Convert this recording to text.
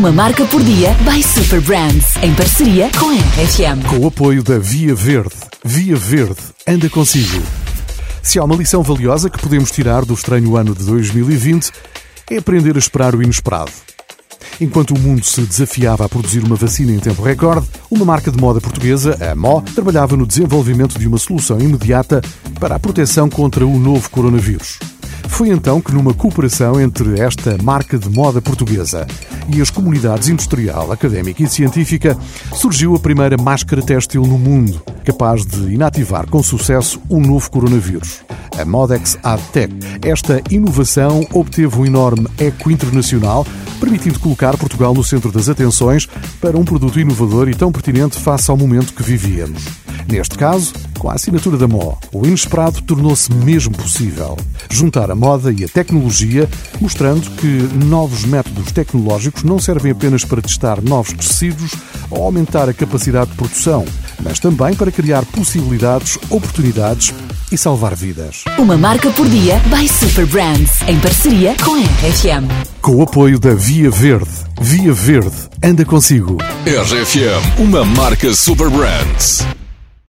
Uma marca por dia by Super Brands, em parceria com a RFM. Com o apoio da Via Verde. Via Verde, anda consigo. Se há uma lição valiosa que podemos tirar do estranho ano de 2020, é aprender a esperar o inesperado. Enquanto o mundo se desafiava a produzir uma vacina em tempo recorde, uma marca de moda portuguesa, a Mo, trabalhava no desenvolvimento de uma solução imediata para a proteção contra o novo coronavírus. Foi então que, numa cooperação entre esta marca de moda portuguesa e as comunidades industrial, académica e científica, surgiu a primeira máscara têxtil no mundo, capaz de inativar com sucesso o novo coronavírus. A Modex AdTech. Esta inovação obteve um enorme eco internacional, permitindo colocar Portugal no centro das atenções para um produto inovador e tão pertinente face ao momento que vivíamos. Neste caso, com a assinatura da MO, o inesperado tornou-se mesmo possível. Juntar a moda e a tecnologia, mostrando que novos métodos tecnológicos não servem apenas para testar novos tecidos ou aumentar a capacidade de produção, mas também para criar possibilidades, oportunidades e salvar vidas. Uma marca por dia by Super Brands, em parceria com a RFM. Com o apoio da Via Verde. Via Verde, anda consigo. RFM, uma marca Super Brands.